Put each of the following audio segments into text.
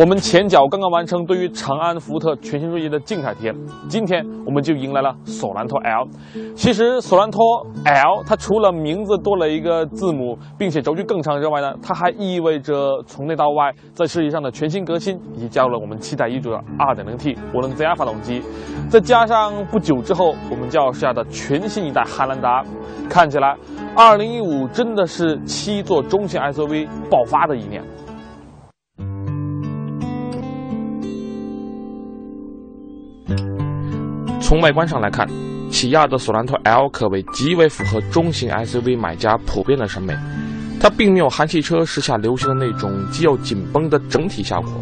我们前脚刚刚完成对于长安福特全新锐界的静态体验，今天我们就迎来了索兰托 L。其实索兰托 L 它除了名字多了一个字母，并且轴距更长之外呢，它还意味着从内到外在设计上的全新革新，以及加入了我们期待已久的 2.0T 涡轮增压发动机，再加上不久之后我们就要试驾的全新一代汉兰达，看起来2015真的是七座中型 SUV 爆发的一年。从外观上来看，起亚的索兰托 L 可谓极为符合中型 SUV 买家普遍的审美。它并没有韩系车时下流行的那种肌肉紧绷的整体效果，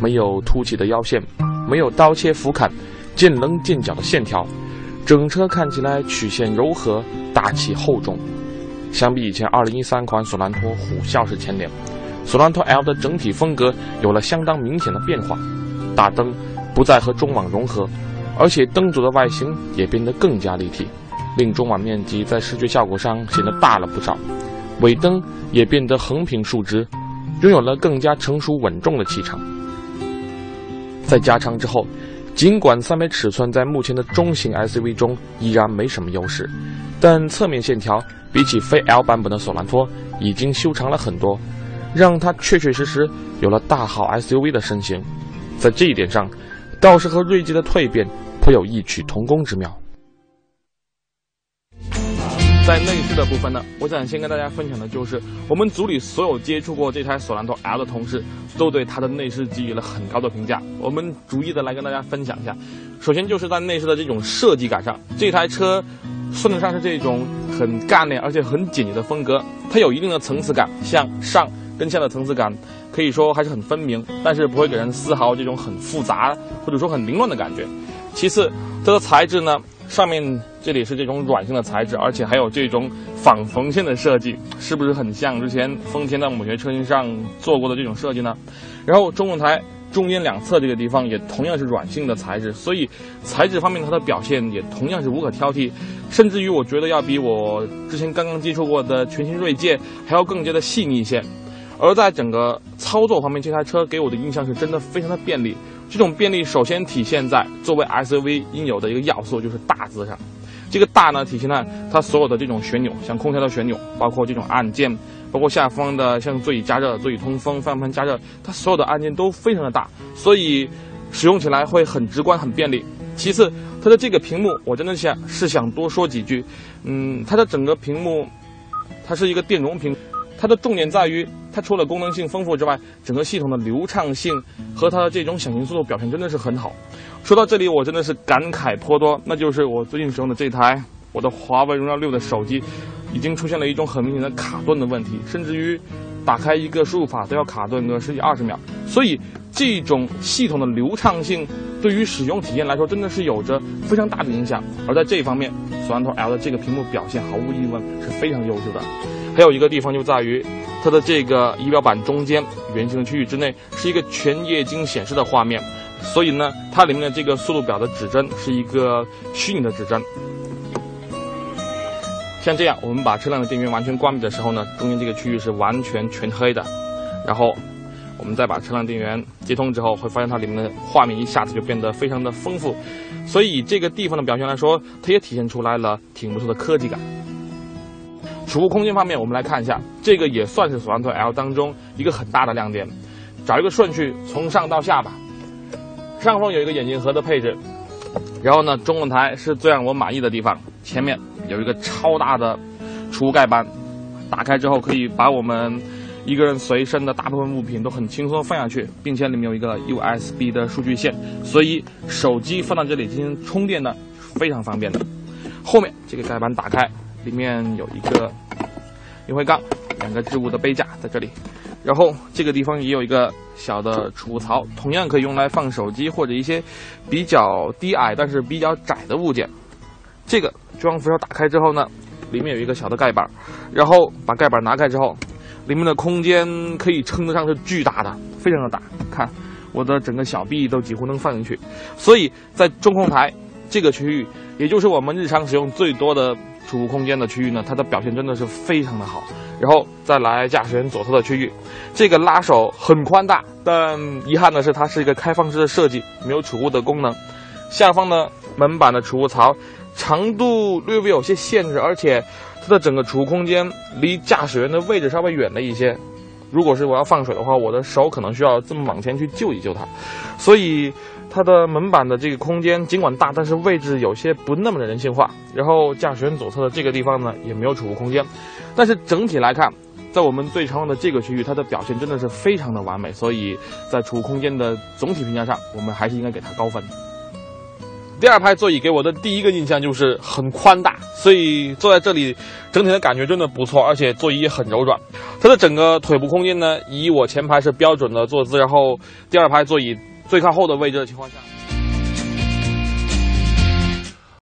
没有凸起的腰线，没有刀切俯瞰、见棱见角的线条，整车看起来曲线柔和、大气厚重。相比以前2013款索兰托虎啸式前脸，索兰托 L 的整体风格有了相当明显的变化，大灯不再和中网融合。而且灯组的外形也变得更加立体，令中网面积在视觉效果上显得大了不少。尾灯也变得横平竖直，拥有了更加成熟稳重的气场。在加长之后，尽管三维尺寸在目前的中型 SUV 中依然没什么优势，但侧面线条比起非 L 版本的索兰托已经修长了很多，让它确确实实有了大号 SUV 的身形。在这一点上，倒是和锐界的蜕变。颇有异曲同工之妙。在内饰的部分呢，我想先跟大家分享的就是，我们组里所有接触过这台索兰托 L 的同事，都对它的内饰给予了很高的评价。我们逐一的来跟大家分享一下。首先就是在内饰的这种设计感上，这台车算得上是这种很干练而且很简洁的风格，它有一定的层次感，向上跟下的层次感可以说还是很分明，但是不会给人丝毫这种很复杂或者说很凌乱的感觉。其次，它的材质呢，上面这里是这种软性的材质，而且还有这种仿缝线的设计，是不是很像之前丰田在某些车型上做过的这种设计呢？然后中控台中间两侧这个地方也同样是软性的材质，所以材质方面它的表现也同样是无可挑剔，甚至于我觉得要比我之前刚刚接触过的全新锐界还要更加的细腻一些。而在整个操作方面，这台车给我的印象是真的非常的便利。这种便利首先体现在作为 SUV 应有的一个要素，就是大字上。这个大呢，体现在它所有的这种旋钮，像空调的旋钮，包括这种按键，包括下方的像座椅加热、座椅通风、方向盘加热，它所有的按键都非常的大，所以使用起来会很直观、很便利。其次，它的这个屏幕，我真的想是想多说几句。嗯，它的整个屏幕，它是一个电容屏。它的重点在于，它除了功能性丰富之外，整个系统的流畅性和它的这种响应速度表现真的是很好。说到这里，我真的是感慨颇多，那就是我最近使用的这台我的华为荣耀六的手机，已经出现了一种很明显的卡顿的问题，甚至于打开一个输入法都要卡顿个十几二十秒。所以，这种系统的流畅性对于使用体验来说，真的是有着非常大的影响。而在这一方面，索兰托 L 的这个屏幕表现毫无疑问是非常优秀的。还有一个地方就在于，它的这个仪表板中间圆形的区域之内是一个全液晶显示的画面，所以呢，它里面的这个速度表的指针是一个虚拟的指针。像这样，我们把车辆的电源完全关闭的时候呢，中间这个区域是完全全黑的。然后，我们再把车辆电源接通之后，会发现它里面的画面一下子就变得非常的丰富。所以这个地方的表现来说，它也体现出来了挺不错的科技感。储物空间方面，我们来看一下，这个也算是索兰托 L 当中一个很大的亮点。找一个顺序，从上到下吧。上方有一个眼镜盒的配置，然后呢，中控台是最让我满意的地方。前面有一个超大的储物盖板，打开之后可以把我们一个人随身的大部分物品都很轻松放下去，并且里面有一个 USB 的数据线，所以手机放到这里进行充电呢，非常方便的。后面这个盖板打开。里面有一个烟灰缸，两个置物的杯架在这里，然后这个地方也有一个小的储物槽，同样可以用来放手机或者一些比较低矮但是比较窄的物件。这个装扶手打开之后呢，里面有一个小的盖板，然后把盖板拿开之后，里面的空间可以称得上是巨大的，非常的大。看，我的整个小臂都几乎能放进去。所以在中控台这个区域，也就是我们日常使用最多的。储物空间的区域呢，它的表现真的是非常的好。然后再来驾驶员左侧的区域，这个拉手很宽大，但遗憾的是，它是一个开放式的设计，没有储物的功能。下方的，门板的储物槽长度略微有些限制，而且它的整个储物空间离驾驶员的位置稍微远了一些。如果是我要放水的话，我的手可能需要这么往前去救一救它。所以它的门板的这个空间尽管大，但是位置有些不那么的人性化。然后驾驶员左侧的这个地方呢，也没有储物空间。但是整体来看，在我们最常用的这个区域，它的表现真的是非常的完美。所以在储物空间的总体评价上，我们还是应该给它高分。第二排座椅给我的第一个印象就是很宽大，所以坐在这里整体的感觉真的不错，而且座椅也很柔软。它的整个腿部空间呢，以我前排是标准的坐姿，然后第二排座椅最靠后的位置的情况下。